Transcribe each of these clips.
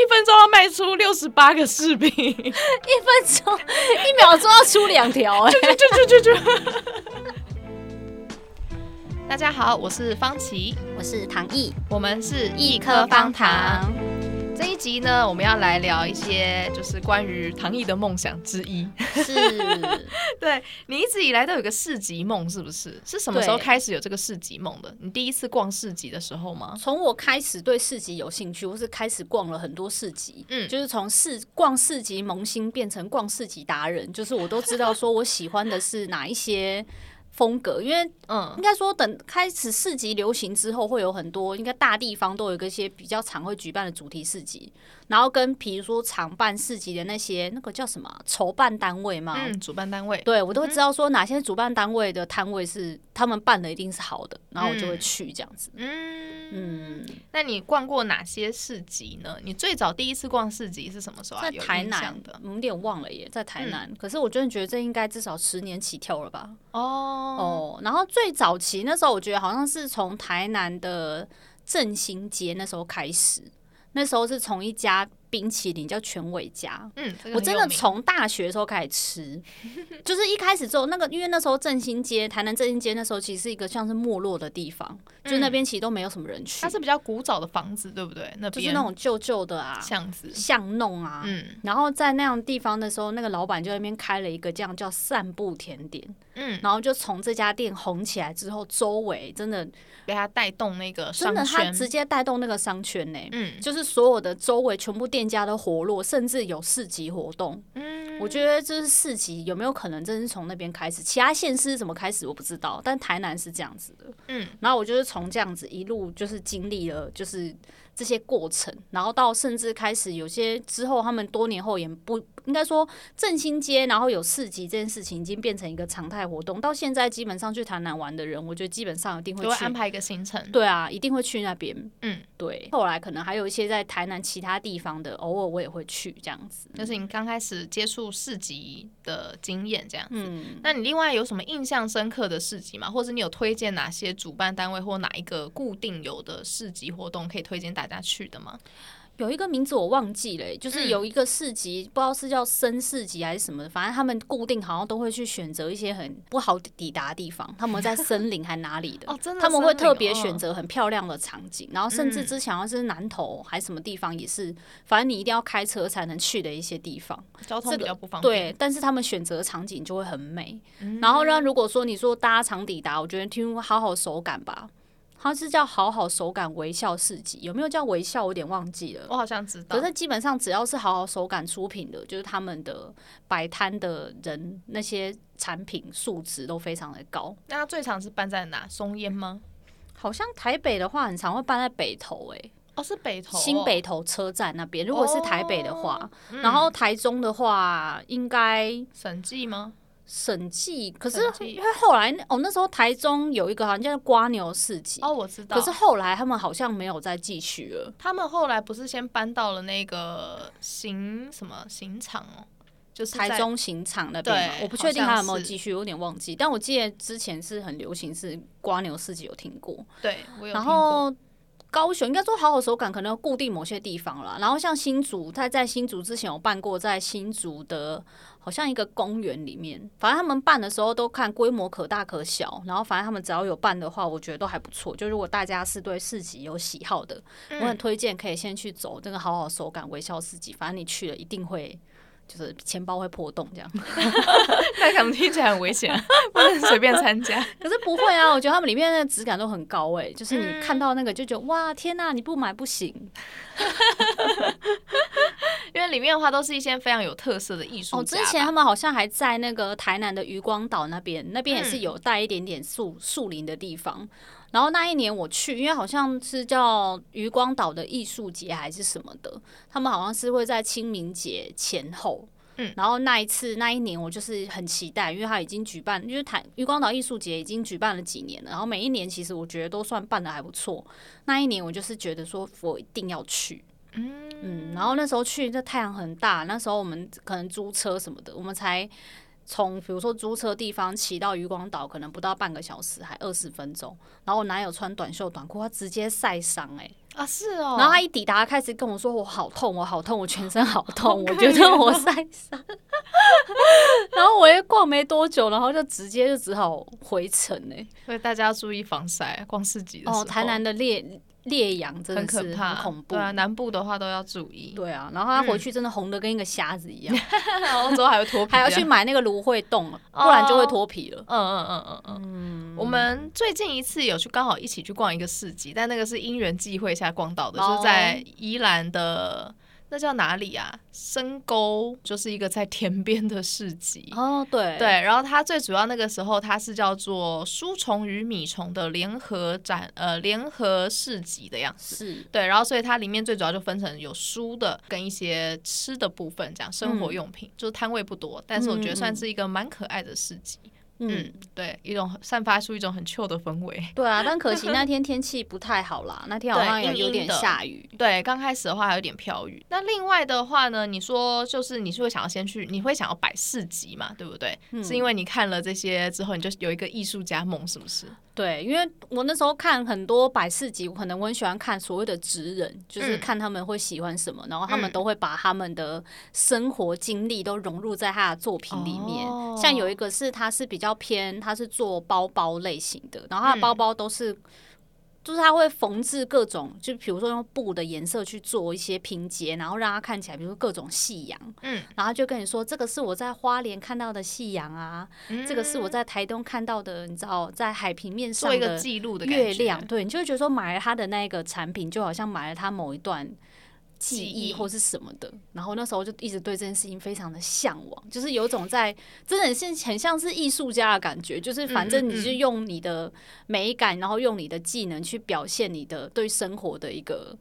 一分钟要卖出六十八个视频，一分钟一秒钟要出两条，哎，就就就就就。大家好，我是方琦，我是唐毅，我们是一颗方糖。这一集呢，我们要来聊一些，就是关于唐毅的梦想之一。是，对，你一直以来都有个市集梦，是不是？是什么时候开始有这个市集梦的？你第一次逛市集的时候吗？从我开始对市集有兴趣，或是开始逛了很多市集，嗯，就是从市逛市集萌新变成逛市集达人，就是我都知道说我喜欢的是哪一些。风格，因为嗯，应该说等开始市集流行之后，会有很多应该大地方都有一些比较常会举办的主题市集，然后跟比如说常办市集的那些那个叫什么筹办单位嘛，嗯，主办单位，对我都会知道说哪些主办单位的摊位是他们办的一定是好的，然后我就会去这样子，嗯嗯。那你逛过哪些市集呢？你最早第一次逛市集是什么时候啊？在台南的，有点忘了耶，在台南。嗯，可是我真的觉得这应该至少十年起跳了吧？哦。哦，然后最早期那时候，我觉得好像是从台南的振兴街那时候开始，那时候是从一家。冰淇淋叫全伟家，嗯，我真的从大学的时候开始吃，就是一开始之后那个，因为那时候振兴街，台南振兴街那时候其实是一个像是没落的地方，嗯、就那边其实都没有什么人去。它是比较古早的房子，对不对？那边就是那种旧旧的啊，巷子、巷弄啊，嗯。然后在那样地方的时候，那个老板就在那边开了一个这样叫散步甜点，嗯。然后就从这家店红起来之后，周围真的被他带动那个商圈，真的他直接带动那个商圈呢、欸，嗯，就是所有的周围全部店。店家的活络，甚至有市集活动。嗯，我觉得这是市集有没有可能真是从那边开始？其他县市怎么开始我不知道，但台南是这样子的。嗯，然后我就是从这样子一路就是经历了，就是。这些过程，然后到甚至开始有些之后，他们多年后也不应该说振兴街，然后有市集这件事情已经变成一个常态活动。到现在基本上去台南玩的人，我觉得基本上一定会去安排一个行程。对啊，一定会去那边。嗯，对。后来可能还有一些在台南其他地方的，偶尔我也会去这样子。就是你刚开始接触市集的经验这样子。嗯，那你另外有什么印象深刻的市集吗？或者你有推荐哪些主办单位或哪一个固定有的市集活动可以推荐大家去的吗？有一个名字我忘记了，就是有一个市集，嗯、不知道是叫深市集还是什么，反正他们固定好像都会去选择一些很不好抵达的地方，他们在森林还哪里的，哦真的，他们会特别选择很漂亮的场景，哦、然后甚至之前好像是南投还是什么地方也是，反正你一定要开车才能去的一些地方，交通比较不方便。对，但是他们选择场景就会很美。嗯、然后呢，如果说你说大家常抵达，我觉得听好好手感吧。它是叫好好手感微笑市集，有没有叫微笑？我有点忘记了。我好像知道。可是基本上只要是好好手感出品的，就是他们的摆摊的人那些产品素质都非常的高。那它最常是办在哪？松烟吗？好像台北的话，很常会办在北投、欸，哎，哦，是北投，新北投车站那边。如果是台北的话，哦嗯、然后台中的话，应该审计吗？审计，可是因为后来哦，那时候台中有一个好像叫瓜牛市集哦，我知道。可是后来他们好像没有再继续了。他们后来不是先搬到了那个刑什么刑场哦，就是台中刑场那边。嘛，我不确定他有没有继续，有点忘记。但我记得之前是很流行是瓜牛市集，有听过。对，我有听过。然后高雄应该说好好手感，可能固定某些地方了。然后像新竹，他在新竹之前有办过，在新竹的。好像一个公园里面，反正他们办的时候都看规模可大可小，然后反正他们只要有办的话，我觉得都还不错。就如果大家是对市集有喜好的，我很推荐可以先去走这个好好手感微笑市集。反正你去了一定会。就是钱包会破洞这样，那可能听起来很危险，不能随便参加。可是不会啊，我觉得他们里面的质感都很高哎，就是你看到那个就觉得哇天呐，你不买不行。因为里面的话都是一些非常有特色的艺术。哦，之前他们好像还在那个台南的渔光岛那边，那边也是有带一点点树树林的地方。然后那一年我去，因为好像是叫渔光岛的艺术节还是什么的，他们好像是会在清明节前后。嗯，然后那一次那一年我就是很期待，因为他已经举办，因为台渔光岛艺术节已经举办了几年了，然后每一年其实我觉得都算办的还不错。那一年我就是觉得说我一定要去，嗯嗯，然后那时候去，那太阳很大，那时候我们可能租车什么的，我们才。从比如说租车地方骑到渔光岛，可能不到半个小时，还二十分钟。然后我男友穿短袖短裤，他直接晒伤哎，啊，是哦。然后他一抵达，开始跟我说：“我好痛，我好痛，我全身好痛，我觉得我 晒伤。”然后我一逛没多久，然后就直接就只好回城呢。所以大家要注意防晒，逛市集的时候。哦，台南的烈。烈阳真的是很可怕，很恐怖。对啊，南部的话都要注意。对啊，然后他回去真的红的跟一个瞎子一样，然后之后还会脱皮，还要去买那个芦荟冻，不然就会脱皮了。嗯嗯嗯嗯嗯。我们最近一次有去刚好一起去逛一个市集，但那个是因缘际会下逛到的，就是在宜兰的。那叫哪里啊？深沟就是一个在田边的市集哦，对对。然后它最主要那个时候，它是叫做书虫与米虫的联合展，呃，联合市集的样子。是对，然后所以它里面最主要就分成有书的跟一些吃的部分，这样生活用品，嗯、就是摊位不多，但是我觉得算是一个蛮可爱的市集。嗯，对，一种散发出一种很 chill 的氛围。对啊，但可惜那天天气不太好啦，那天好像也有点下雨。对，刚开始的话还有点飘雨。那另外的话呢，你说就是你是会想要先去，你会想要摆市集嘛，对不对？嗯、是因为你看了这些之后，你就有一个艺术家梦，是不是？对，因为我那时候看很多百事集，我可能我很喜欢看所谓的职人，就是看他们会喜欢什么，嗯、然后他们都会把他们的生活经历都融入在他的作品里面。哦、像有一个是他是比较偏，他是做包包类型的，然后他的包包都是。就是他会缝制各种，就比如说用布的颜色去做一些拼接，然后让它看起来，比如说各种夕阳，嗯，然后就跟你说，这个是我在花莲看到的夕阳啊，嗯、这个是我在台东看到的，你知道，在海平面上一个记录的月亮，对，你就会觉得说买了他的那个产品，就好像买了他某一段。记忆。或是什么的，然后那时候就一直对这件事情非常的向往，就是有种在真的很很像是艺术家的感觉，就是反正你是用你的美感，然后用你的技能去表现你的对生活的一个。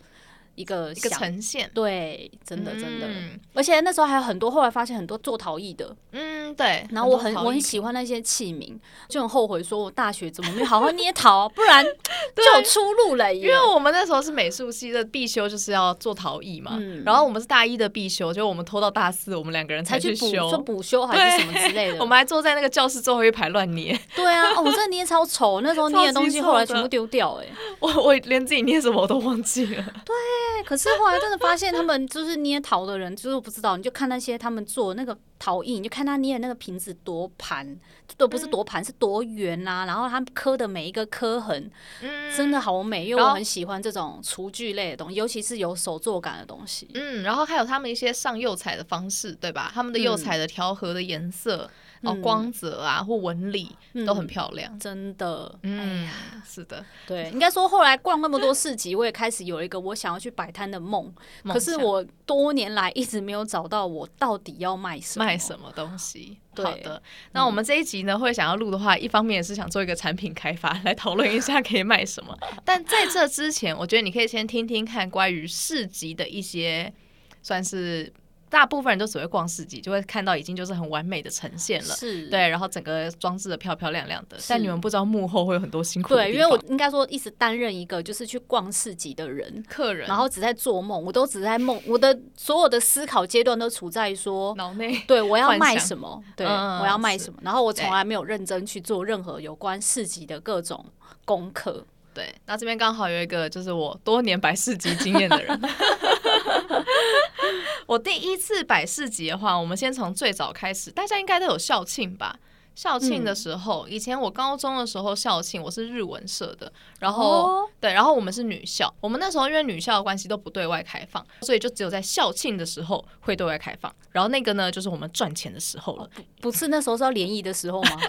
一个一个呈现，对，真的真的，嗯、而且那时候还有很多，后来发现很多做陶艺的，嗯，对。然后我很我很喜欢那些器皿，就很后悔说我大学怎么没有好好捏陶，不然 就有出路了。因为我们那时候是美术系的必修，就是要做陶艺嘛。嗯、然后我们是大一的必修，就我们拖到大四，我们两个人才去修，说补修还是什么之类的。我们还坐在那个教室最后一排乱捏。对啊，哦，我真的捏超丑，那时候捏的东西后来全部丢掉，欸，哎，我我连自己捏什么我都忘记了。对。可是后来真的发现，他们就是捏陶的人，就是不知道。你就看那些他们做那个陶艺，你就看他捏的那个瓶子多盘，都不是多盘，是多圆啊。然后他们刻的每一个刻痕，真的好美。因为我很喜欢这种厨具类的东西，尤其是有手作感的东西。嗯，然后还有他们一些上釉彩的方式，对吧？他们的釉彩的调和的颜色。哦，光泽啊，或纹理都很漂亮，嗯、真的。嗯，哎、呀是的，对，应该说后来逛那么多市集，我也开始有一个我想要去摆摊的梦。可是我多年来一直没有找到我到底要卖什么卖什么东西。好的，那我们这一集呢，会想要录的话，一方面也是想做一个产品开发，来讨论一下可以卖什么。但在这之前，我觉得你可以先听听看关于市集的一些，算是。大部分人都只会逛市集，就会看到已经就是很完美的呈现了，是对，然后整个装置的漂漂亮亮的。但你们不知道幕后会有很多辛苦的。对，因为我应该说一直担任一个就是去逛市集的人，客人，然后只在做梦，我都只在梦，我的所有的思考阶段都处在说脑内，对我要卖什么，对、嗯、我要卖什么，然后我从来没有认真去做任何有关市集的各种功课。对，那这边刚好有一个就是我多年摆市集经验的人。我第一次百事集的话，我们先从最早开始，大家应该都有校庆吧？校庆的时候，嗯、以前我高中的时候校庆，我是日文社的，然后、哦、对，然后我们是女校，我们那时候因为女校的关系都不对外开放，所以就只有在校庆的时候会对外开放。然后那个呢，就是我们赚钱的时候了。哦、不，是那时候是要联谊的时候吗？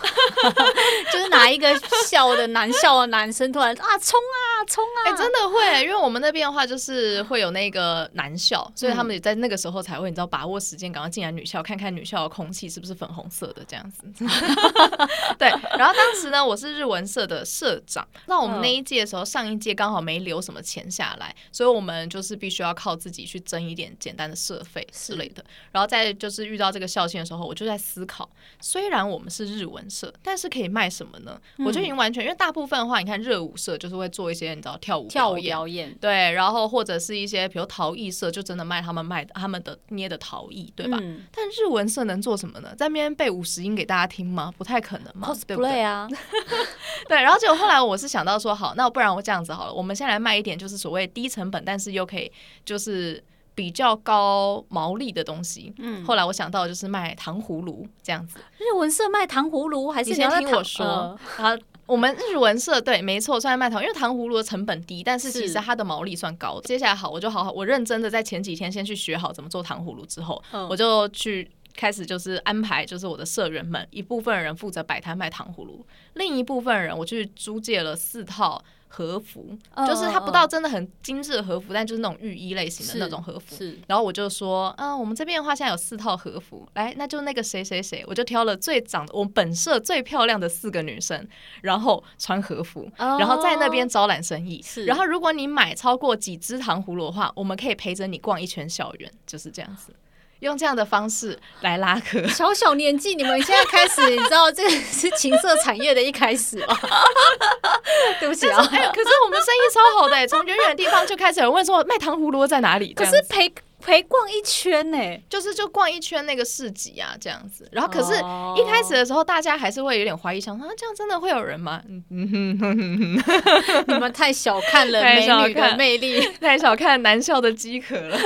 就是哪一个校的男校的男生突然啊冲啊冲啊！哎、欸，真的会，因为我们那边的话就是会有那个男校，所以他们也在那个时候才会，你知道把握时间，赶快进来女校看看女校的空气是不是粉红色的这样子。对，然后当时呢，我是日文社的社长。那我们那一届的时候，上一届刚好没留什么钱下来，所以我们就是必须要靠自己去挣一点简单的社费之类的。然后在就是遇到这个校庆的时候，我就在思考，虽然我们是日文社，但是可以卖什么呢？我就已经完全，因为大部分的话，你看热舞社就是会做一些你知道跳舞跳舞表演，对，然后或者是一些比如陶艺社，就真的卖他们卖的他们的捏的陶艺，对吧？但日文社能做什么呢？在那边背五十音给大家听吗？吗？不太可能嘛，cosplay 对不对啊？对，然后结果后来我是想到说，好，那不然我这样子好了，我们先来卖一点，就是所谓低成本，但是又可以就是比较高毛利的东西。嗯，后来我想到就是卖糖葫芦这样子。日文社卖糖葫芦，还是你先听我说？呃、我们日文社对，没错，算在卖糖，因为糖葫芦的成本低，但是其实它的毛利算高的。接下来好，我就好好，我认真的在前几天先去学好怎么做糖葫芦，之后、嗯、我就去。开始就是安排，就是我的社员们一部分人负责摆摊卖糖葫芦，另一部分人我去租借了四套和服，oh, 就是它不到真的很精致的和服，但就是那种浴衣类型的那种和服。是，然后我就说，嗯、呃，我们这边的话现在有四套和服，来，那就那个谁谁谁，我就挑了最长得我们本社最漂亮的四个女生，然后穿和服，oh, 然后在那边招揽生意。是，然后如果你买超过几只糖葫芦的话，我们可以陪着你逛一圈校园，就是这样子。用这样的方式来拉客，小小年纪，你们现在开始，你知道这个是情色产业的一开始吗？对不起啊，哎，可是我们生意超好的，从远远的地方就开始有人问说卖糖葫芦在哪里？可是陪陪逛一圈呢，就是就逛一圈那个市集啊，这样子。然后可是一开始的时候，大家还是会有点怀疑，想说啊，这样真的会有人吗？你们太小看了美女的魅力，太小看男校的饥渴了。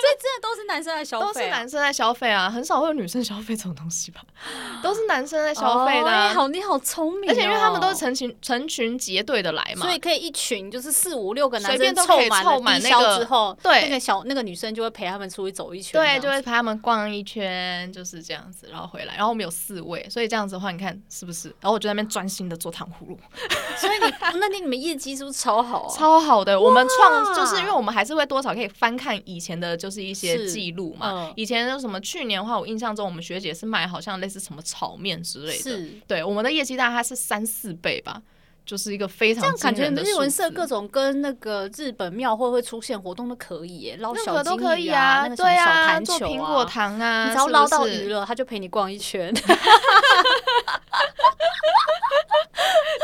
所以真的都是男生在消费，都是男生在消费啊，很少会有女生消费这种东西吧？都是男生在消费的。哎，好，你好聪明。而且因为他们都是成群成群结队的来嘛，所以可以一群就是四五六个男生凑满凑满那个之后，对，那个小那个女生就会陪他们出去走一圈，对，就会陪他们逛一圈，就是这样子，然后回来。然后我们有四位，所以这样子的话，你看是不是？然后我就在那边专心的做糖葫芦。所以你那天你们业绩是不是超好啊？超好的，我们创就是因为我们还是会多少可以翻看以前的，就是一些记录嘛。嗯、以前就什么？去年的话，我印象中我们学姐是卖好像类似什么炒面之类的。对，我们的业绩大概是三四倍吧，就是一个非常这样感觉。日文社各种跟那个日本庙会会出现活动都可以耶，捞小金鱼啊，都可以啊，那个小弹球啊，做苹果糖啊，你只要捞到鱼了，他就陪你逛一圈。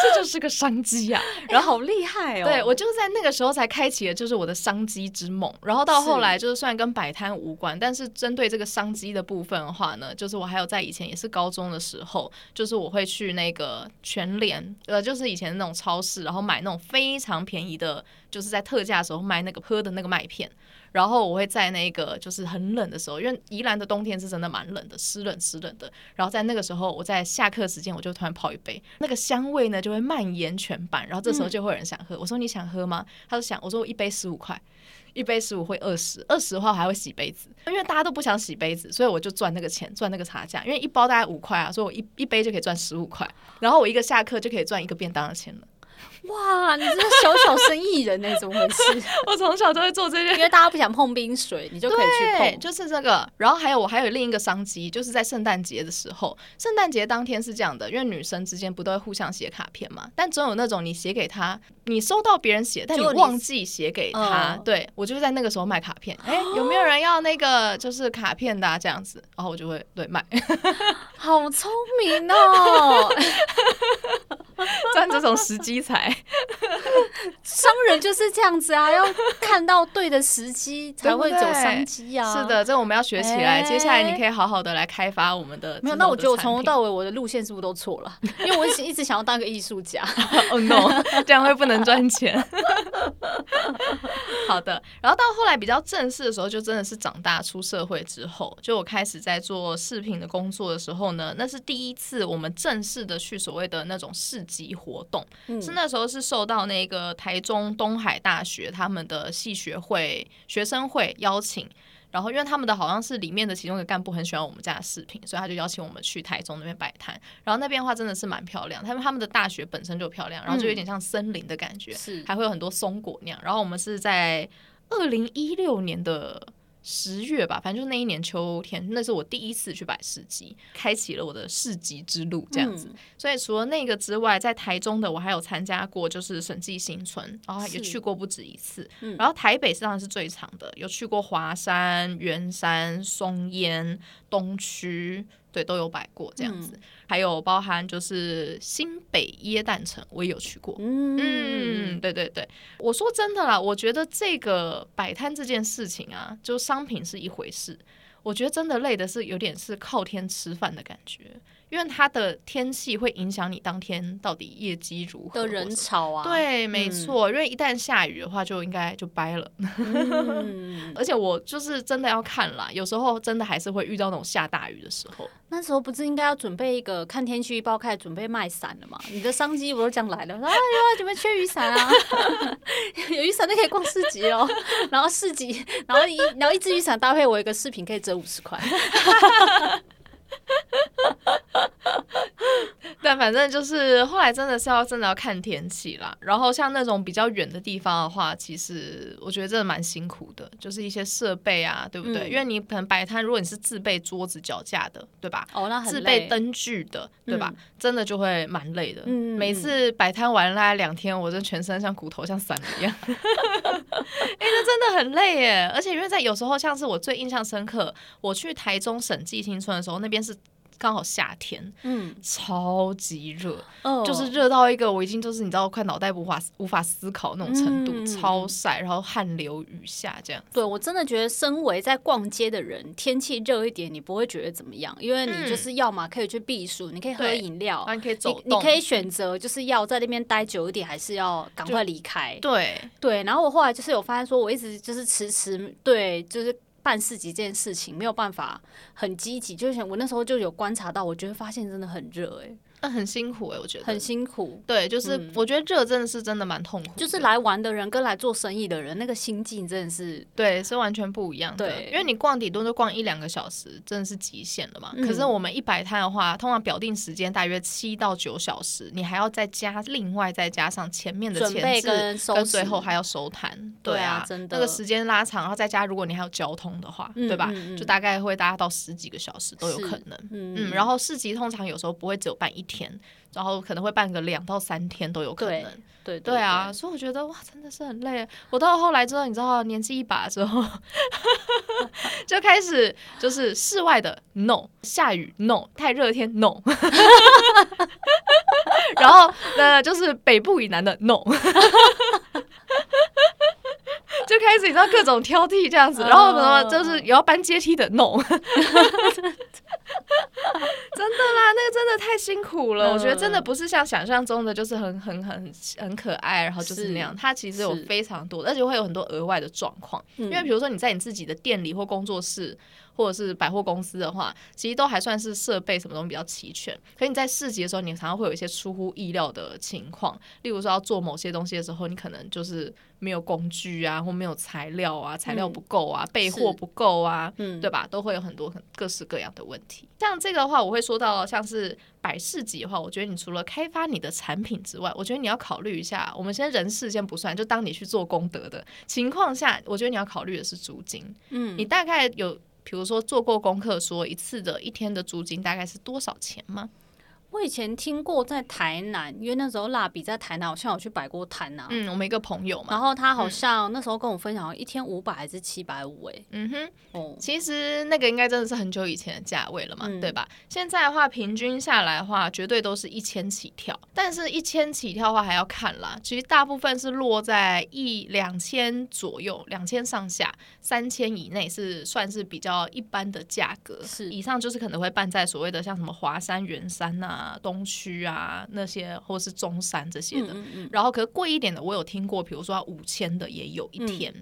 这就是个商机呀，然后好厉害哦！对，我就在那个时候才开启了，就是我的商机之梦。然后到后来，就是虽然跟摆摊无关，但是针对这个商机的部分的话呢，就是我还有在以前也是高中的时候，就是我会去那个全联，呃，就是以前那种超市，然后买那种非常便宜的，就是在特价的时候卖那个喝的那个麦片。然后我会在那个就是很冷的时候，因为宜兰的冬天是真的蛮冷的，湿冷湿冷的。然后在那个时候，我在下课时间，我就突然泡一杯，那个香味呢就会蔓延全班。然后这时候就会有人想喝，我说你想喝吗？他说想。我说我一杯十五块，一杯十五会二十，二十的话我还会洗杯子，因为大家都不想洗杯子，所以我就赚那个钱，赚那个差价。因为一包大概五块啊，所以我一一杯就可以赚十五块，然后我一个下课就可以赚一个便当的钱了。哇，你这个小小生意人呢？怎么回事？我从小都会做这些，因为大家不想碰冰水，你就可以去碰，就是这个。然后还有我还有另一个商机，就是在圣诞节的时候，圣诞节当天是这样的，因为女生之间不都会互相写卡片嘛？但总有那种你写给他，你收到别人写，但你忘记写给他。嗯、对，我就是在那个时候卖卡片。哎、欸，有没有人要那个就是卡片的、啊、这样子？然后我就会对卖，好聪明哦，赚 这种时机才。商人就是这样子啊，要看到对的时机才会走商机啊。是的，这我们要学起来。欸、接下来你可以好好的来开发我们的。没有，那我觉得我从头到尾我的路线是不是都错了？因为我一直想要当个艺术家。Oh no，这样会不能赚钱。好的，然后到后来比较正式的时候，就真的是长大出社会之后，就我开始在做视频的工作的时候呢，那是第一次我们正式的去所谓的那种市集活动，嗯、是那时候是受到那个台中东海大学他们的系学会学生会邀请，然后因为他们的好像是里面的其中一个干部很喜欢我们家的饰品，所以他就邀请我们去台中那边摆摊。然后那边的话真的是蛮漂亮，他们他们的大学本身就漂亮，然后就有点像森林的感觉，是、嗯、还会有很多松果那样。然后我们是在二零一六年的。十月吧，反正就是那一年秋天，那是我第一次去摆市集，开启了我的市集之路，这样子。嗯、所以除了那个之外，在台中的我还有参加过，就是审计新村，然后也去过不止一次。嗯、然后台北当然是最长的，有去过华山、圆山、松烟、东区。对，都有摆过这样子，嗯、还有包含就是新北耶诞城，我也有去过。嗯，嗯，对对对，我说真的啦，我觉得这个摆摊这件事情啊，就商品是一回事。我觉得真的累的是有点是靠天吃饭的感觉。因为它的天气会影响你当天到底业绩如何的人潮啊，对，没错。嗯、因为一旦下雨的话，就应该就掰了。嗯、而且我就是真的要看啦，有时候真的还是会遇到那种下大雨的时候。那时候不是应该要准备一个看天气预报，开始准备卖伞了吗？你的商机不是这样来的？说哎呦，准备缺雨伞啊？有雨伞就可以逛市集哦。然后市集，然后一然后一支雨伞搭配我一个饰品，可以折五十块。但反正就是后来真的是要真的要看天气啦。然后像那种比较远的地方的话，其实我觉得真的蛮辛苦的，就是一些设备啊，对不对？嗯、因为你可能摆摊，如果你是自备桌子脚架的，对吧？哦，那很自备灯具的，对吧？嗯、真的就会蛮累的。嗯、每次摆摊玩了两天，我这全身像骨头像散了一样。哎、欸，那真的很累耶！而且因为在有时候，像是我最印象深刻，我去台中审计新村的时候，那边是。刚好夏天，嗯，超级热，哦，就是热到一个我已经就是你知道快脑袋无法无法思考那种程度，嗯、超晒，然后汗流雨下这样。对，我真的觉得，身为在逛街的人，天气热一点，你不会觉得怎么样，因为你就是要么可以去避暑，嗯、你可以喝饮料，你可以走动，你可以选择就是要在那边待久一点，还是要赶快离开。对对，然后我后来就是有发现说，我一直就是迟迟对，就是。办市集这件事情没有办法很积极，就是我那时候就有观察到，我觉得发现真的很热哎。那很辛苦哎、欸，我觉得很辛苦。对，就是我觉得这真的是真的蛮痛苦。就是来玩的人跟来做生意的人，那个心境真的是对，是完全不一样的。对，因为你逛底多就逛一两个小时，真的是极限了嘛。嗯、可是我们一摆摊的话，通常表定时间大约七到九小时，你还要再加另外再加上前面的前置跟收，跟最后还要收摊。对啊，真的那个时间拉长，然后再加如果你还有交通的话，嗯、对吧？就大概会搭到十几个小时都有可能。嗯，嗯，然后市集通常有时候不会只有办一天。然后可能会办个两到三天都有可能，对对，啊，所以我觉得哇，真的是很累。我到后来之后，你知道，年纪一把之后，就开始就是室外的 no，下雨 no，太热天 no，然后呃就是北部以南的 no，就开始你知道各种挑剔这样子，然后什么就是也要搬阶梯的 no。真的啦，那个真的太辛苦了。我觉得真的不是像想象中的，就是很很很很可爱，然后就是那样。它其实有非常多，而且会有很多额外的状况。因为比如说你在你自己的店里或工作室，或者是百货公司的话，其实都还算是设备什么东西比较齐全。可是你在市集的时候，你常常会有一些出乎意料的情况，例如说要做某些东西的时候，你可能就是。没有工具啊，或没有材料啊，材料不够啊，嗯、备货不够啊，嗯、对吧？都会有很多很各式各样的问题。像这个的话，我会说到像是百市级的话，我觉得你除了开发你的产品之外，我觉得你要考虑一下。我们先人事先不算，就当你去做功德的情况下，我觉得你要考虑的是租金。嗯，你大概有比如说做过功课，说一次的一天的租金大概是多少钱吗？我以前听过在台南，因为那时候蜡笔在台南，好像有去摆过摊呐。嗯，我们一个朋友嘛，然后他好像那时候跟我分享，一天五百还是七百五？哎，嗯哼，哦，其实那个应该真的是很久以前的价位了嘛，嗯、对吧？现在的话，平均下来的话，绝对都是一千起跳。但是，一千起跳的话还要看啦。其实大部分是落在一两千左右，两千上下，三千以内是算是比较一般的价格。是，以上就是可能会办在所谓的像什么华山、圆山呐、啊。啊，东区啊，那些或是中山这些的，嗯嗯嗯，然后可是贵一点的，我有听过，比如说五千的也有一天。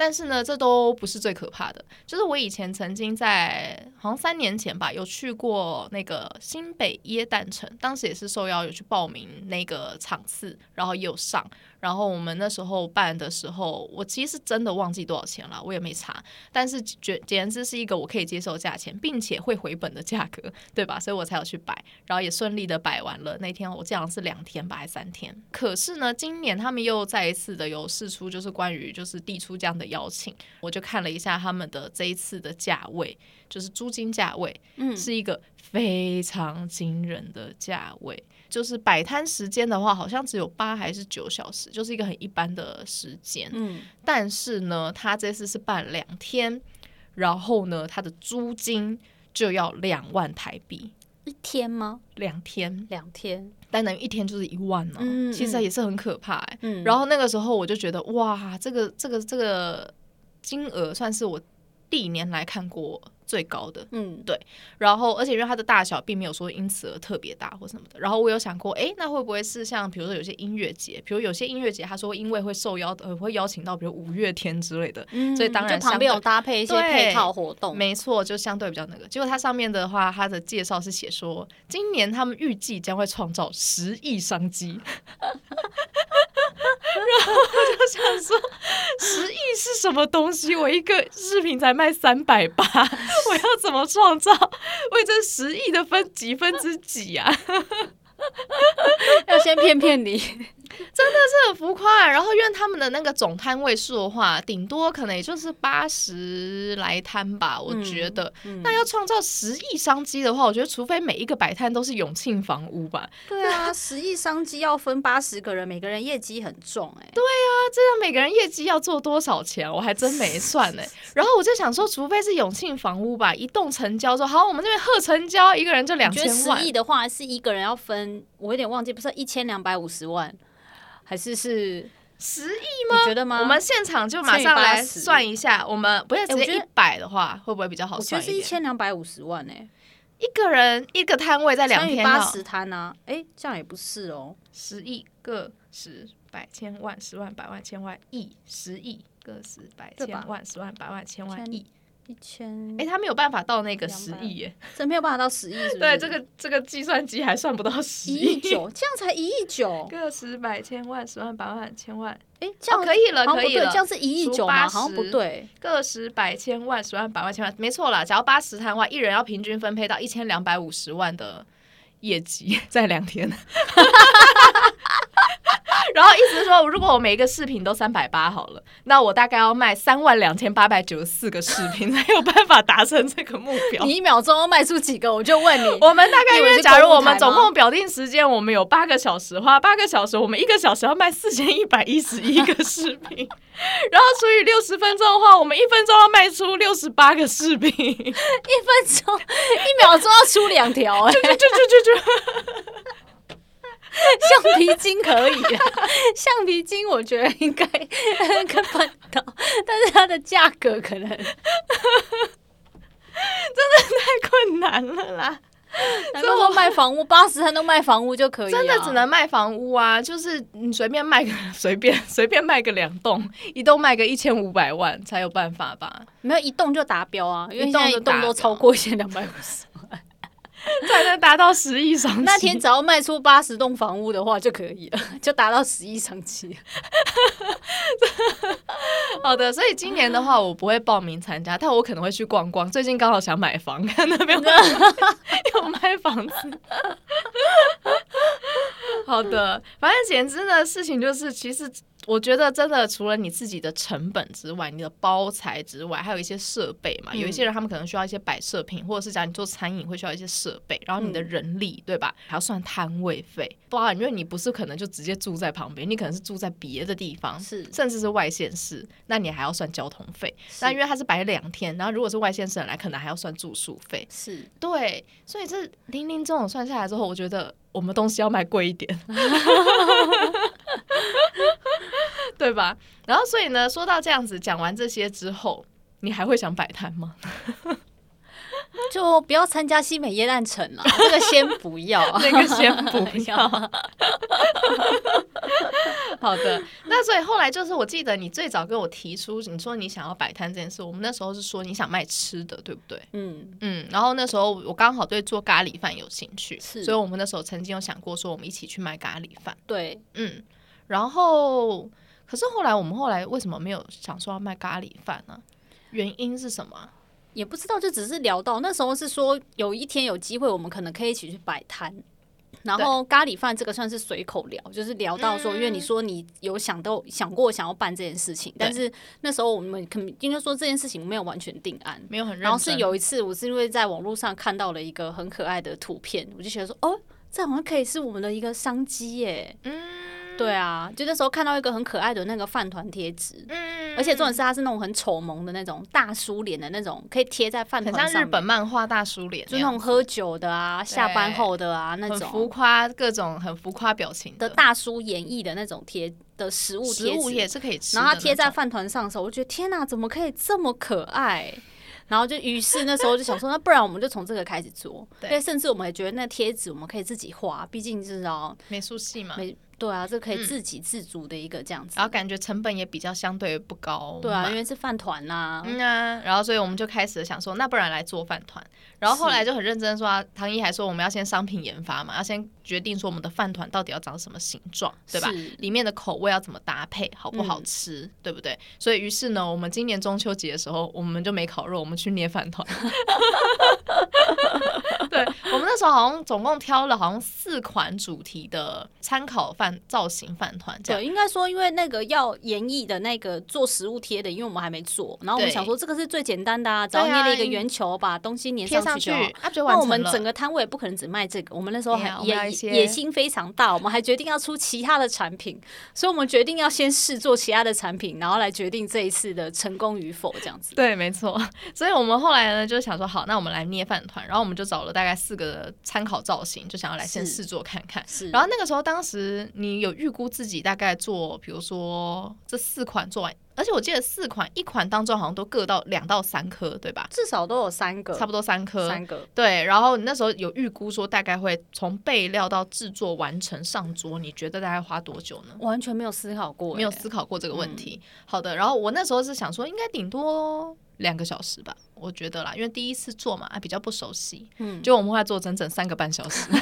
但是呢，这都不是最可怕的。就是我以前曾经在好像三年前吧，有去过那个新北耶诞城，当时也是受邀有去报名那个场次，然后也有上。然后我们那时候办的时候，我其实真的忘记多少钱了，我也没查。但是简简直是一个我可以接受价钱，并且会回本的价格，对吧？所以我才有去摆，然后也顺利的摆完了。那天我记得是两天吧，还是三天？可是呢，今年他们又再一次的有试出，就是关于就是递出这样的。邀请，我就看了一下他们的这一次的价位，就是租金价位，嗯，是一个非常惊人的价位。就是摆摊时间的话，好像只有八还是九小时，就是一个很一般的时间，嗯。但是呢，他这次是办两天，然后呢，他的租金就要两万台币一天吗？两天，两天。但等于一天就是一万呢，嗯、其实也是很可怕哎、欸。嗯、然后那个时候我就觉得，哇，这个这个这个金额算是我历年来看过。最高的，嗯，对，然后而且因为它的大小并没有说因此而特别大或什么的，然后我有想过，哎，那会不会是像比如说有些音乐节，比如有些音乐节，他说因为会受邀呃会邀请到比如五月天之类的，嗯，所以当然旁边有搭配一些配套活动，没错，就相对比较那个。结果它上面的话，它的介绍是写说，今年他们预计将会创造十亿商机。然后我就想说，十亿是什么东西？我一个视频才卖三百八，我要怎么创造？为这十亿的分几分之几啊？要先骗骗你。真的是很浮夸，然后因为他们的那个总摊位数的话，顶多可能也就是八十来摊吧，我觉得。嗯嗯、那要创造十亿商机的话，我觉得除非每一个摆摊都是永庆房屋吧。对啊，十亿商机要分八十个人，每个人业绩很重哎、欸。对啊，这样每个人业绩要做多少钱？我还真没算呢。然后我就想说，除非是永庆房屋吧，一栋成交之后，好，我们这边贺成交，一个人就两千万。十亿的话，是一个人要分，我有点忘记，不是一千两百五十万。还是是十亿吗？你觉得吗？我们现场就马上来算一下，我们不要直接一百的话，会不会比较好算？我觉得是一千两百五十万呢、欸，一个人一个摊位在两天八十摊呢？哎、欸，这样也不是哦，十亿个十百千万十万百万千万亿十亿个十百千万十万百万千万亿。一千，哎，他没有办法到那个十亿耶，真没有办法到十亿，是不是？对，这个这个计算机还算不到十亿。一亿九，这样才一亿九，个十百千万十万百万千万，哎，这样可以了，可以了，这样是一亿九吗？好像不对，个十百千万十万百万千万，没错啦，只要八十摊的话，一人要平均分配到一千两百五十万的业绩，在两天。然后意思是说，如果我每一个视频都三百八好了，那我大概要卖三万两千八百九十四个视频，才有办法达成这个目标。你一秒钟要卖出几个？我就问你，我们大概因为假如我们总共表定时间，我们有八个小时的话，八个小时，我们一个小时要卖四千一百一十一个视频，然后除以六十分钟的话，我们一分钟要卖出六十八个视频，一分钟一秒钟要出两条，哎，就就就就就。橡皮筋可以啊，橡皮筋我觉得应该可办到，但是它的价格可能 真的太困难了啦。难道说卖房屋八十摊都卖房屋就可以？真的只能卖房屋啊！就是你随便卖个随便随便卖个两栋，一栋卖个一千五百万才有办法吧？没有一栋就达标啊，因为现在一栋都超过一千两百五十万。才能达到十亿商机。那天只要卖出八十栋房屋的话就可以了，就达到十亿商机。好的，所以今年的话，我不会报名参加，但我可能会去逛逛。最近刚好想买房，看那边有卖房子。好的，反正简直的事情就是，其实。我觉得真的除了你自己的成本之外，你的包材之外，还有一些设备嘛。有一些人他们可能需要一些摆设品，或者是讲你做餐饮会需要一些设备，然后你的人力对吧？还要算摊位费，不然因为你不是可能就直接住在旁边，你可能是住在别的地方，是甚至是外县市，那你还要算交通费。那因为它是摆两天，然后如果是外县市人来，可能还要算住宿费。是对，所以这零零总总算下来之后，我觉得我们东西要卖贵一点。对吧？然后，所以呢，说到这样子，讲完这些之后，你还会想摆摊吗？就不要参加新美耶诞城了，这个先不要，那个先不 要。好的，那所以后来就是，我记得你最早跟我提出，你说你想要摆摊这件事，我们那时候是说你想卖吃的，对不对？嗯嗯。然后那时候我刚好对做咖喱饭有兴趣，是，所以我们那时候曾经有想过说，我们一起去卖咖喱饭。对，嗯。然后，可是后来我们后来为什么没有想说要卖咖喱饭呢？原因是什么？也不知道，就只是聊到那时候是说有一天有机会，我们可能可以一起去摆摊。然后咖喱饭这个算是随口聊，就是聊到说，因为你说你有想到想过想要办这件事情，但是那时候我们可能应该说这件事情没有完全定案，没有很认真。然后是有一次，我是因为在网络上看到了一个很可爱的图片，我就觉得说，哦，这好像可以是我们的一个商机耶。嗯。对啊，就那时候看到一个很可爱的那个饭团贴纸，嗯，而且重点是它是那种很丑萌的那种大叔脸的那种，可以贴在饭团上，像日本漫画大叔脸，就那种喝酒的啊，下班后的啊那种，很浮夸，各种很浮夸表情的大叔演绎的那种贴的食物贴纸，食物也是可以吃，然后它贴在饭团上的时候，我觉得天哪，怎么可以这么可爱？然后就于是那时候就想说，那不然我们就从这个开始做。对，甚至我们也觉得那贴纸我们可以自己画，毕竟是哦美术系嘛。对啊，这可以自给自足的一个这样子，然后感觉成本也比较相对不高。对啊，因为是饭团呐。嗯啊，然后所以我们就开始想说，那不然来做饭团。然后后来就很认真说啊，唐一还说我们要先商品研发嘛，要先决定说我们的饭团到底要长什么形状，对吧？里面的口味要怎么搭配，好不好吃，嗯、对不对？所以于是呢，我们今年中秋节的时候，我们就没烤肉，我们去捏饭团。对，我们那时候好像总共挑了好像四款主题的参考饭造型饭团，对，应该说因为那个要演绎的那个做食物贴的，因为我们还没做，然后我们想说这个是最简单的啊，只要捏了一个圆球，把东西粘上去就好。那我们整个摊位也不可能只卖这个，我们那时候还野野心非常大，我们还决定要出其他的产品，所以我们决定要先试做其他的产品，然后来决定这一次的成功与否，这样子。对，没错。所以我们后来呢就想说，好，那我们来捏饭团，然后我们就找了大概四个参考造型，就想要来先试做看看。是。然后那个时候，当时你有预估自己大概做，比如说这四款做完。而且我记得四款，一款当中好像都各到两到三颗，对吧？至少都有三个，差不多三颗。三个。对，然后你那时候有预估说大概会从备料到制作完成上桌，你觉得大概花多久呢？完全没有思考过，没有思考过这个问题。嗯、好的，然后我那时候是想说，应该顶多两个小时吧，我觉得啦，因为第一次做嘛，还比较不熟悉。嗯。就我们会做整整三个半小时。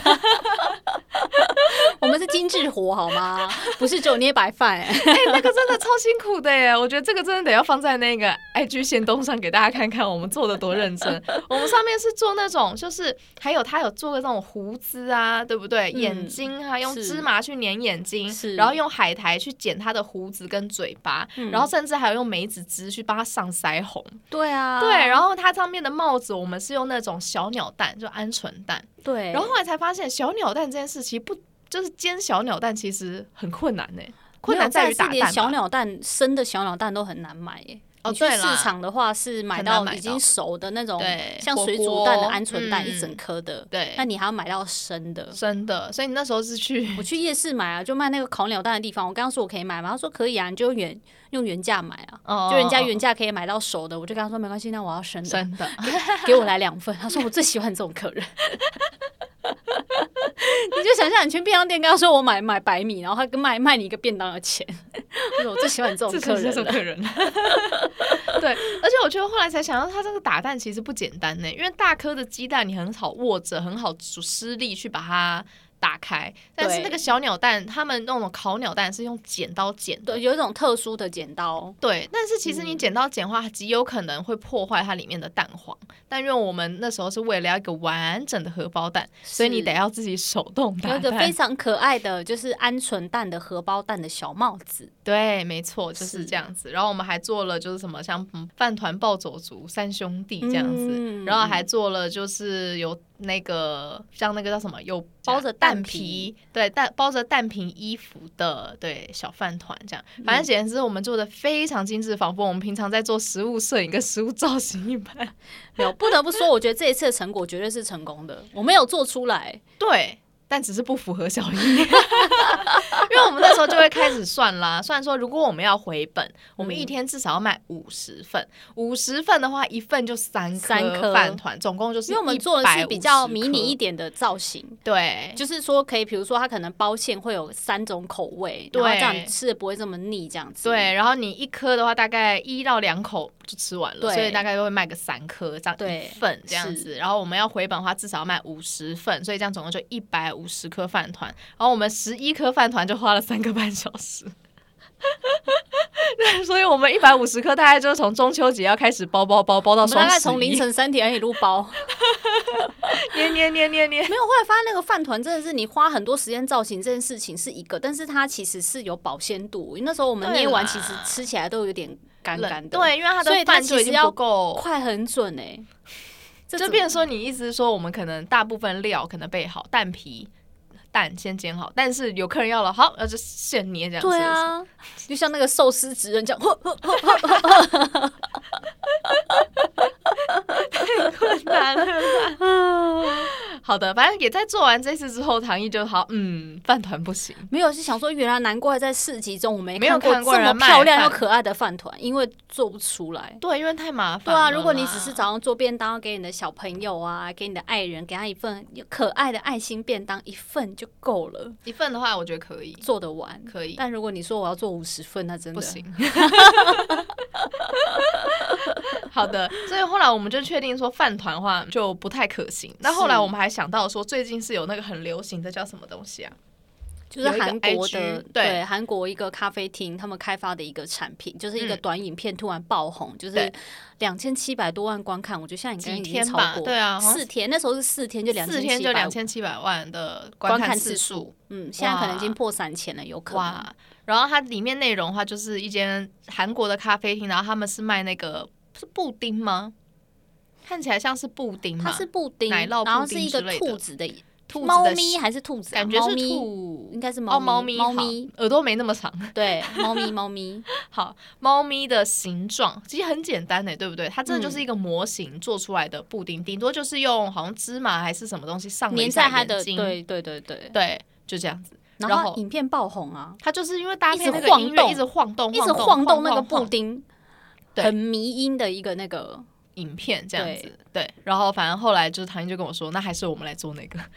我们是精致活好吗？不是只有捏白饭 哎、那个真的超辛苦的耶！我觉得这个真的得要放在那个 IG 限动上给大家看看，我们做的多认真。我们上面是做那种，就是还有他有做个那种胡子啊，对不对？嗯、眼睛啊，用芝麻去粘眼睛，然后用海苔去剪他的胡子跟嘴巴，然后甚至还有用梅子汁去帮他上腮红。对啊，对，然后它上面的帽子，我们是用那种小鸟蛋，就鹌鹑蛋。对，然后后来才发现，小鸟蛋这件事其实不。就是煎小鸟蛋其实很困难呢，困难在于打蛋。小鸟蛋生的小鸟蛋都很难买耶。哦，对了，市场的话是买到已经熟的那种，像水煮蛋的鹌鹑蛋一整颗的。对，那你还要买到生的，生的。所以你那时候是去 我去夜市买啊，就卖那个烤鸟蛋的地方。我刚刚说我可以买吗？他说可以啊，你就原用原价买啊，就人家原价可以买到熟的。我就跟他说没关系，那我要生的，生的，给我来两份。他说我最喜欢这种客人。你就想象你去便当店跟他说我买买白米，然后他跟卖卖你一个便当的钱。我最喜欢你这种客人，这种客人。对，而且我觉得后来才想到，他这个打蛋其实不简单呢，因为大颗的鸡蛋你很好握着，很好施力去把它。打开，但是那个小鸟蛋，他们那种烤鸟蛋是用剪刀剪的，对，有一种特殊的剪刀。对，但是其实你剪刀剪的话，极有可能会破坏它里面的蛋黄。但因为我们那时候是为了要一个完整的荷包蛋，所以你得要自己手动打。有一个非常可爱的就是鹌鹑蛋的荷包蛋的小帽子。对，没错，就是这样子。然后我们还做了就是什么像饭团暴走族三兄弟这样子，嗯、然后还做了就是有。那个像那个叫什么，有包着蛋皮，对，蛋包着蛋皮衣服的，对，小饭团这样，反正简直是我们做的非常精致，仿佛我们平常在做食物摄影跟食物造型一般。没有，不得不说，我觉得这一次的成果绝对是成功的，我没有做出来，对。但只是不符合效益，因 为我们那时候就会开始算啦，算说如果我们要回本，我们一天至少要卖五十份，五十份的话一份就三三颗。饭团，总共就是因为我们做的是比较迷你一点的造型，对，就是说可以，比如说它可能包馅会有三种口味，对，这样你吃的不会这么腻，这样子，对，然后你一颗的话大概一到两口就吃完了，所以大概都会卖个三颗这样一份这样子，然后我们要回本的话至少要卖五十份，所以这样总共就一百。五十颗饭团，然后我们十一颗饭团就花了三个半小时，所以我们一百五十颗大概就是从中秋节要开始包包包包到双十一，大概从凌晨三点一路包，捏捏捏捏捏，没有，后来发现那个饭团真的是你花很多时间造型这件事情是一个，但是它其实是有保鲜度，因为那时候我们捏完其实吃起来都有点干干的，对，因为它的饭其实不够。快很准哎、欸。就变成说，你意思是说，我们可能大部分料可能备好，蛋皮、蛋先煎好，但是有客人要了，好，那就现捏这样子。对啊，就像那个寿司职人这样，呵呵呵呵呵 太困难了。好的，反正也在做完这次之后，唐毅就好，嗯，饭团不行，没有是想说，原来难怪在市集中我没没有看过这么漂亮又可爱的饭团，因为做不出来。对，因为太麻烦。对啊，如果你只是早上做便当给你的小朋友啊，给你的爱人，给他一份可爱的爱心便当，一份就够了。一份的话，我觉得可以做得完，可以。但如果你说我要做五十份，那真的不行。好的，所以后来我们就确定说饭团的话就不太可行。那后来我们还想到说，最近是有那个很流行的叫什么东西啊？就是韩国的对韩国一个咖啡厅他们开发的一个产品，就是一个短影片突然爆红，就是两千七百多万观看。我觉得现在应该已经超过，对啊，四天那时候是四天就两四天就两千七百万的观看次数，嗯，现在可能已经破三千了，有可能。哇！然后它里面内容的话，就是一间韩国的咖啡厅，然后他们是卖那个。是布丁吗？看起来像是布丁，它是布丁，奶酪。然后是一个兔子的，兔子的猫咪还是兔子？感觉是兔，应该是猫猫咪。猫咪耳朵没那么长，对，猫咪猫咪。好，猫咪的形状其实很简单诶，对不对？它真的就是一个模型做出来的布丁，顶多就是用好像芝麻还是什么东西上粘在它的，对对对对对，就这样子。然后影片爆红啊，它就是因为搭配那个音乐一直晃动，一直晃动那个布丁。很迷音的一个那个影片这样子，对，然后反正后来就是唐英就跟我说，那还是我们来做那个。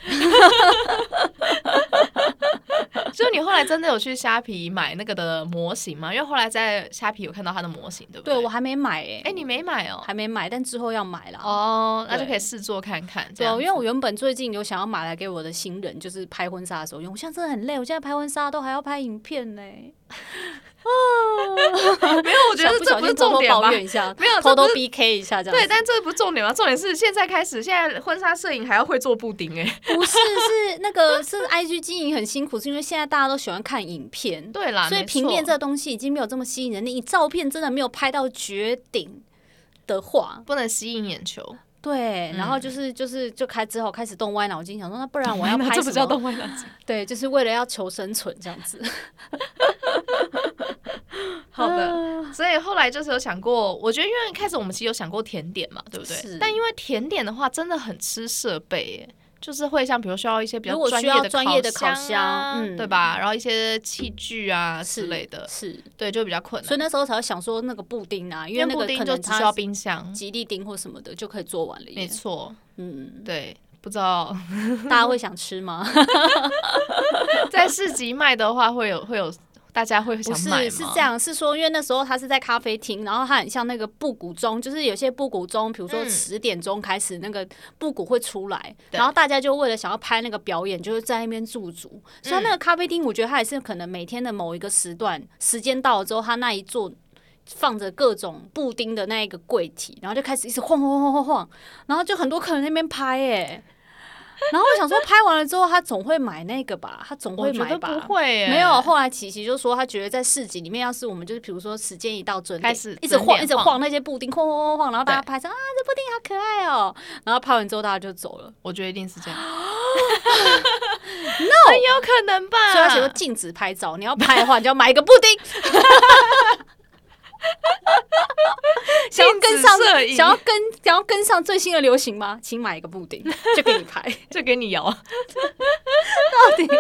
就你后来真的有去虾皮买那个的模型吗？因为后来在虾皮有看到它的模型，对不对？对，我还没买哎、欸，哎，你没买哦，还没买，但之后要买了哦，那就可以试做看看。对，因为我原本最近有想要买来给我的新人，就是拍婚纱的时候用。我现在真的很累，我现在拍婚纱都还要拍影片呢。哦，没有，我觉得这不是重点吧？没有，偷偷 BK 一下这样。对，但这不是重点吗？重点是现在开始，现在婚纱摄影还要会做布丁哎。不是，是那个 是 IG 经营很辛苦，是因为现在大家都喜欢看影片。对啦，所以平面这个东西已经没有这么吸引人。你照片真的没有拍到绝顶的话，不能吸引眼球。对，然后就是就是就开之后开始动歪脑筋，想说那不然我要拍什么？这不叫动歪脑筋。对，就是为了要求生存这样子。好的，所以后来就是有想过，我觉得因为开始我们其实有想过甜点嘛，对不对？但因为甜点的话，真的很吃设备耶，就是会像比如需要一些比较专业的烤箱，嗯，对吧？然后一些器具啊之类的，是对，就比较困难。所以那时候才会想说那个布丁啊，因为那个布丁就只需要冰箱、吉利丁或什么的就可以做完了。没错，嗯，对，不知道大家会想吃吗？在市集卖的话，会有会有。大家会想买吗？不是，是这样，是说，因为那时候他是在咖啡厅，然后他很像那个布谷钟，就是有些布谷钟，比如说十点钟开始那个布谷会出来，嗯、然后大家就为了想要拍那个表演，就是在那边驻足。所以那个咖啡厅，我觉得他也是可能每天的某一个时段，时间到了之后，他那一座放着各种布丁的那一个柜体，然后就开始一直晃晃晃晃晃，然后就很多客人那边拍，哎。然后我想说，拍完了之后他总会买那个吧，他总会买吧？不会，没有。后来琪琪就说，他觉得在市集里面，要是我们就是比如说时间一到准点，开始一直晃，一直晃那些布丁，晃晃晃晃，然后大家拍上啊，这布丁好可爱哦。然后拍完之后大家就走了。我觉得一定是这样。No，很有可能吧？所以他写说禁止拍照，你要拍的话，你就要买一个布丁。想要跟上，想要跟想要跟上最新的流行吗？请买一个布丁，就给你拍，就给你摇。到底？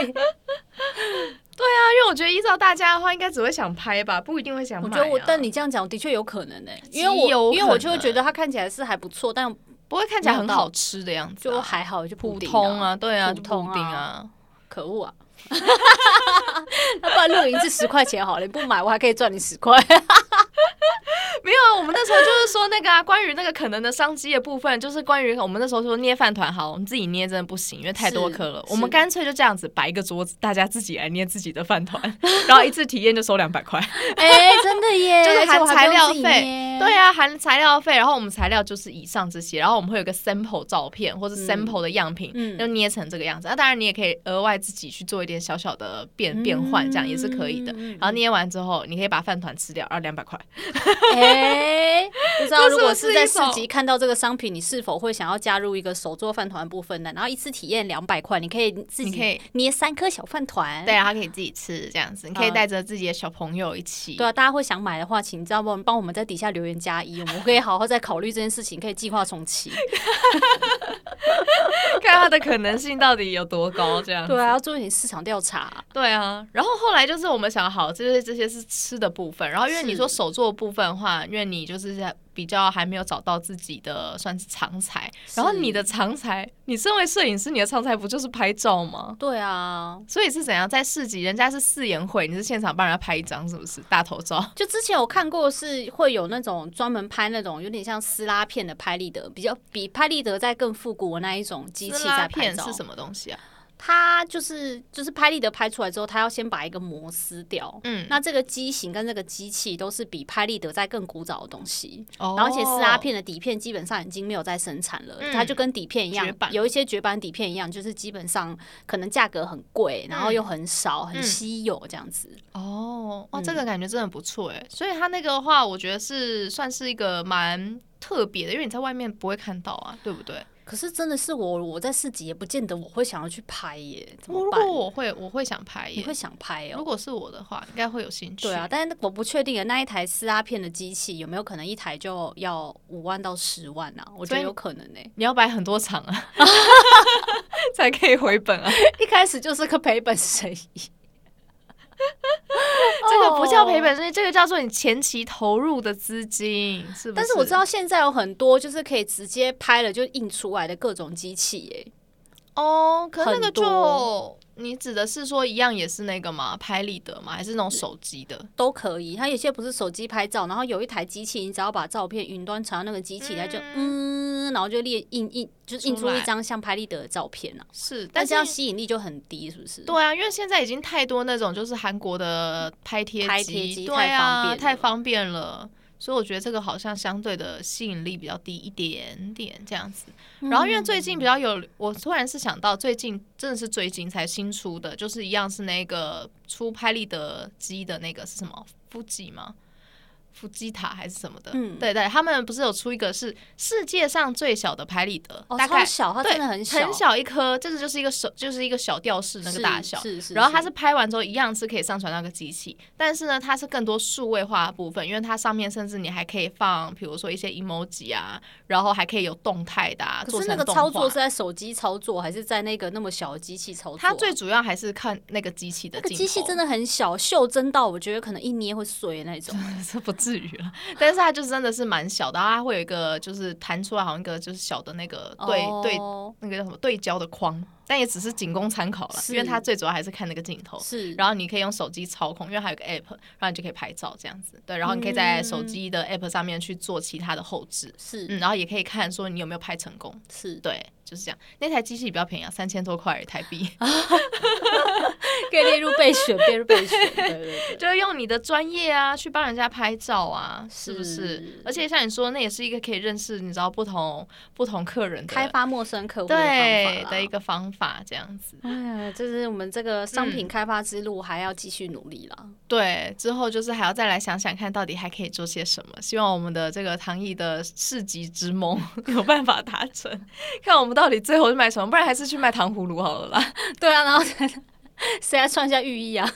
对啊，因为我觉得依照大家的话，应该只会想拍吧，不一定会想买啊。我觉得我，但你这样讲的确有可能呢，因为我因为我就会觉得它看起来是还不错，但不会看起来很好吃的样子，就还好，就普通啊，对啊，普通啊，可恶啊！那不然露营是十块钱好了，你不买我还可以赚你十块。没有啊，我们那时候就是说那个啊，关于那个可能的商机的部分，就是关于我们那时候说捏饭团好，我们自己捏真的不行，因为太多颗了。我们干脆就这样子摆一个桌子，大家自己来捏自己的饭团，然后一次体验就收两百块。哎，真的耶，就是含材料费。对啊，含材料费，然后我们材料就是以上这些，然后我们会有个 sample 照片或者 sample 的样品，嗯，就捏成这个样子。那当然你也可以额外自己去做一点小小的变变换，这样也是可以的。然后捏完之后，你可以把饭团吃掉，然后两百块。哎，哎，不知道如果是在市集看到这个商品，你是否会想要加入一个手做饭团部分呢？然后一次体验两百块，你可以自己可以捏三颗小饭团，对，然后可以自己吃这样子，你可以带着自己的小朋友一起。对啊，大家会想买的话，请知道不？帮我们在底下留言加一，我们可以好好再考虑这件事情，可以计划重启，看它的可能性到底有多高，这样。对啊，要做一点市场调查。对啊，然后后来就是我们想好，就是这些是吃的部分，然后因为你说手作部分的话，因为你就是在。比较还没有找到自己的算是长才，然后你的长才，你身为摄影师，你的长才不就是拍照吗？对啊，所以是怎样在市集，人家是试演会，你是现场帮人家拍一张，是不是大头照？就之前我看过是会有那种专门拍那种有点像撕拉片的拍立得，比较比拍立得再更复古的那一种机器在拍照，是什么东西啊？它就是就是拍立得拍出来之后，它要先把一个膜撕掉。嗯，那这个机型跟这个机器都是比拍立得在更古早的东西。哦，然后而且撕拉片的底片基本上已经没有在生产了，嗯，它就跟底片一样，有一些绝版底片一样，就是基本上可能价格很贵，然后又很少，嗯，很稀有这样子。哦，哇，这个感觉真的不错哎。所以它那个的话，我觉得是算是一个蛮特别的，因为你在外面不会看到啊，对不对？可是真的是我，我在市集也不见得我会想要去拍耶。怎么办？如果我会，我会想拍耶。你会想拍哦？如果是我的话，应该会有兴趣。对啊，但是我不确定那一台撕拉片的机器有没有可能一台就要五万到十万呢？啊？我觉得有可能呢。你要摆很多场啊，才可以回本啊。一开始就是个赔本生意。这个不叫赔本生意，这个叫做你前期投入的资金，是？但是我知道现在有很多就是可以直接拍了就印出来的各种机器耶。哦，可那个就。你指的是说一样也是那个吗？拍立得吗？还是那种手机的都可以。它有些不是手机拍照，然后有一台机器，你只要把照片云端传到那个机器，它就嗯，然后就列印印，就是印出一张像拍立得的照片啊。是，但这样吸引力就很低，是不是？对啊，因为现在已经太多那种就是韩国的拍贴机，太方便，太方便了。所以我觉得这个好像相对的吸引力比较低一点点这样子。然后因为最近比较有，我突然是想到最近真的是最近才新出的，就是一样是那个出拍立得机的那个是什么？富士吗？福基塔还是什么的，嗯，对对，他们不是有出一个是世界上最小的拍立得，哦，大概小，它真的很小，很小一颗，这个就是一个手，就是一个小吊饰那个大小，是是，是。然后它是拍完之后一样是可以上传那个机器，但是呢，它是更多数位化的部分，因为它上面甚至你还可以放，比如说一些 emoji 啊，然后还可以有动态的啊。可是那个操作是在手机操作，还是在那个那么小的机器操作啊？它最主要还是看那个机器的。那个机器真的很小，袖珍到我觉得可能一捏会碎的那种。这不至于了，但是它就真的是蛮小的，它会有一个就是弹出来，好像一个就是小的那个对、oh. 对那个叫什么对焦的框，但也只是仅供参考了，因为它最主要还是看那个镜头。是，然后你可以用手机操控，因为还有个 app，然后你就可以拍照这样子。对，然后你可以在手机的 app 上面去做其他的后置，是、嗯，然后也可以看说你有没有拍成功。是，对。就是这样，那台机器比较便宜啊，三千多块台币，可以列入备选，列入备选。对对对，就是用你的专业啊，去帮人家拍照啊，是不是，是？而且像你说，那也是一个可以认识你知道不同不同客人的开发陌生客户对的一个方法，这样子。哎呀，就是我们这个商品开发之路还要继续努力了，嗯。对，之后就是还要再来想想看到底还可以做些什么。希望我们的这个唐毅的市集之梦 有办法达成。看我们到底最后是卖什么？不然还是去卖糖葫芦好了啦。对啊，然后谁来穿一下浴衣啊？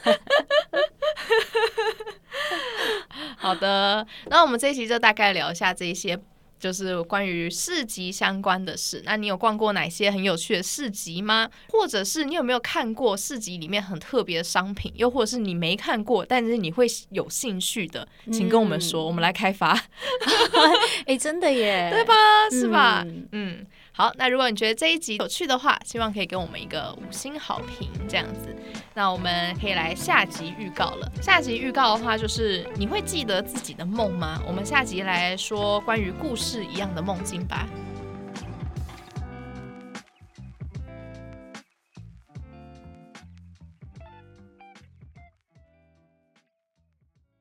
好的，那我们这一期就大概聊一下这一些，就是关于市集相关的事。那你有逛过哪些很有趣的市集吗？或者是你有没有看过市集里面很特别的商品？又或者是你没看过，但是你会有兴趣的，请跟我们说，嗯、我们来开发。哎、欸，真的耶，对吧？是吧？嗯。嗯好，那如果你觉得这一集有趣的话，希望可以给我们一个五星好评，这样子。那我们可以来下集预告了。下集预告的话，就是你会记得自己的梦吗？我们下集来说关于故事一样的梦境吧。